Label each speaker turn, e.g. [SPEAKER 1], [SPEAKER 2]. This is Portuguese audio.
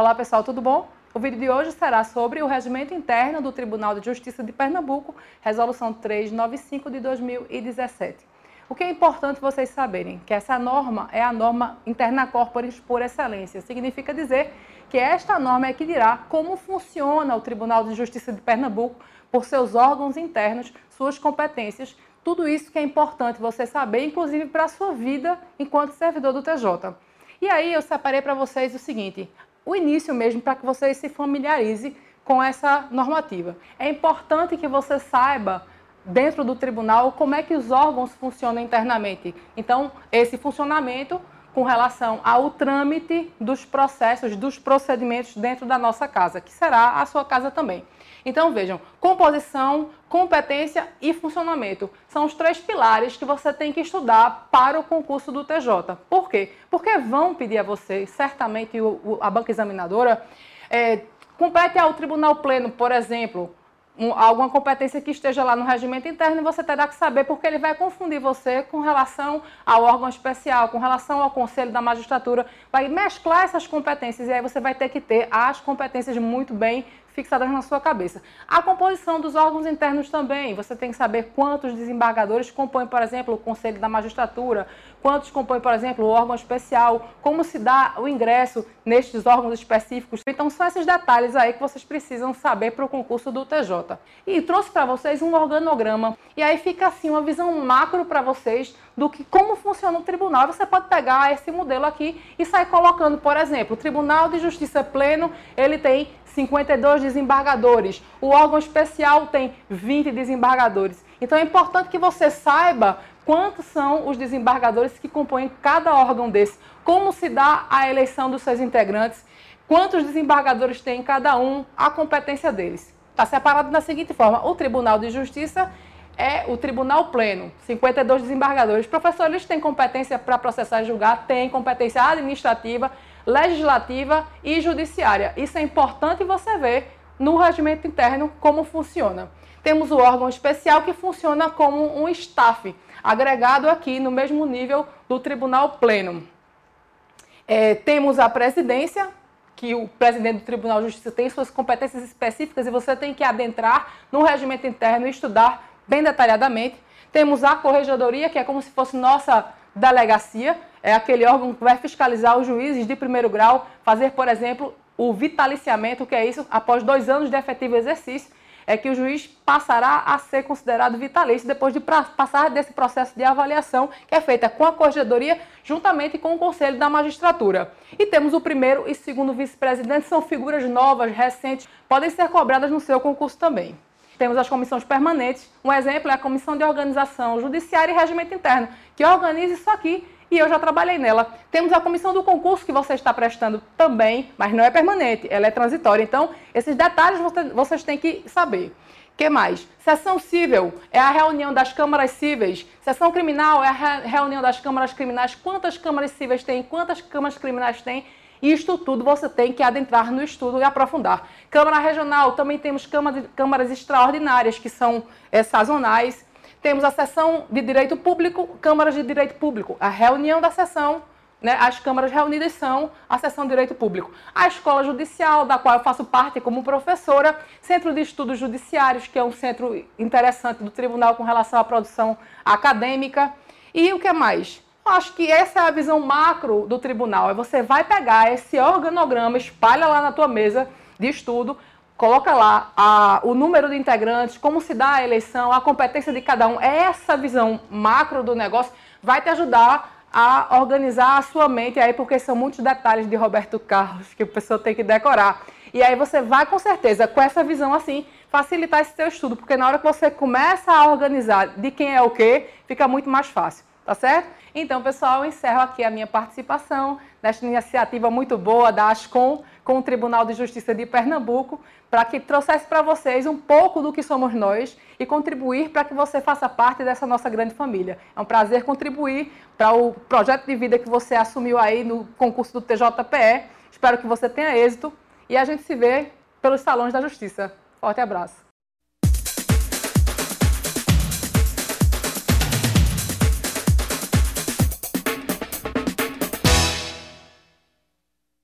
[SPEAKER 1] Olá pessoal, tudo bom? O vídeo de hoje será sobre o regimento interno do Tribunal de Justiça de Pernambuco, Resolução 395 de 2017. O que é importante vocês saberem? Que essa norma é a norma interna corporis por excelência. Significa dizer que esta norma é que dirá como funciona o Tribunal de Justiça de Pernambuco por seus órgãos internos, suas competências, tudo isso que é importante você saber, inclusive para a sua vida enquanto servidor do TJ. E aí eu separei para vocês o seguinte: o início mesmo para que você se familiarize com essa normativa. É importante que você saiba dentro do tribunal como é que os órgãos funcionam internamente. Então, esse funcionamento com relação ao trâmite dos processos, dos procedimentos dentro da nossa casa, que será a sua casa também. Então vejam, composição, competência e funcionamento são os três pilares que você tem que estudar para o concurso do TJ. Por quê? Porque vão pedir a você, certamente a banca examinadora, é, compete ao tribunal pleno, por exemplo, um, alguma competência que esteja lá no regimento interno você terá que saber porque ele vai confundir você com relação ao órgão especial, com relação ao conselho da magistratura, vai mesclar essas competências e aí você vai ter que ter as competências muito bem fixadas na sua cabeça. A composição dos órgãos internos também, você tem que saber quantos desembargadores compõem, por exemplo, o Conselho da Magistratura, quantos compõem, por exemplo, o órgão especial, como se dá o ingresso nestes órgãos específicos. Então, são esses detalhes aí que vocês precisam saber para o concurso do TJ. E trouxe para vocês um organograma, e aí fica assim uma visão macro para vocês do que como funciona o tribunal. Você pode pegar esse modelo aqui e sair colocando, por exemplo, o Tribunal de Justiça Pleno, ele tem 52 desembargadores. O órgão especial tem 20 desembargadores. Então é importante que você saiba quantos são os desembargadores que compõem cada órgão desse, como se dá a eleição dos seus integrantes, quantos desembargadores tem cada um, a competência deles. Está separado da seguinte forma: o Tribunal de Justiça é o Tribunal Pleno, 52 desembargadores. Professores têm competência para processar e julgar, têm competência administrativa, legislativa e judiciária. Isso é importante você ver no regimento interno como funciona. Temos o órgão especial que funciona como um staff, agregado aqui no mesmo nível do Tribunal Pleno. É, temos a presidência, que o presidente do Tribunal de Justiça tem suas competências específicas e você tem que adentrar no regimento interno e estudar bem detalhadamente. Temos a corregedoria, que é como se fosse nossa delegacia, é aquele órgão que vai fiscalizar os juízes de primeiro grau, fazer, por exemplo, o vitaliciamento, que é isso, após dois anos de efetivo exercício, é que o juiz passará a ser considerado vitalício depois de passar desse processo de avaliação que é feita com a corregedoria juntamente com o conselho da magistratura. E temos o primeiro e segundo vice-presidente, são figuras novas, recentes, podem ser cobradas no seu concurso também. Temos as comissões permanentes. Um exemplo é a Comissão de Organização Judiciária e Regimento Interno, que organiza isso aqui e eu já trabalhei nela. Temos a comissão do concurso que você está prestando também, mas não é permanente, ela é transitória. Então, esses detalhes vocês têm que saber. Que mais? Sessão civil é a reunião das câmaras cíveis. Sessão criminal é a reunião das câmaras criminais. Quantas câmaras cíveis tem? Quantas câmaras criminais tem? Isto tudo você tem que adentrar no estudo e aprofundar. Câmara Regional, também temos câmaras extraordinárias, que são é, sazonais. Temos a sessão de direito público, câmaras de direito público. A reunião da sessão, né, as câmaras reunidas são a sessão de direito público. A escola judicial, da qual eu faço parte como professora, Centro de Estudos Judiciários, que é um centro interessante do tribunal com relação à produção acadêmica. E o que mais? Acho que essa é a visão macro do tribunal. É você vai pegar esse organograma, espalha lá na tua mesa de estudo, coloca lá a, o número de integrantes, como se dá a eleição, a competência de cada um. Essa visão macro do negócio vai te ajudar a organizar a sua mente aí, porque são muitos detalhes de Roberto Carlos que a pessoa tem que decorar. E aí você vai com certeza, com essa visão assim, facilitar esse seu estudo, porque na hora que você começa a organizar de quem é o que, fica muito mais fácil, tá certo? Então, pessoal, eu encerro aqui a minha participação nesta iniciativa muito boa da ASCOM com o Tribunal de Justiça de Pernambuco, para que trouxesse para vocês um pouco do que somos nós e contribuir para que você faça parte dessa nossa grande família. É um prazer contribuir para o projeto de vida que você assumiu aí no concurso do TJPE. Espero que você tenha êxito e a gente se vê pelos salões da Justiça. Forte abraço.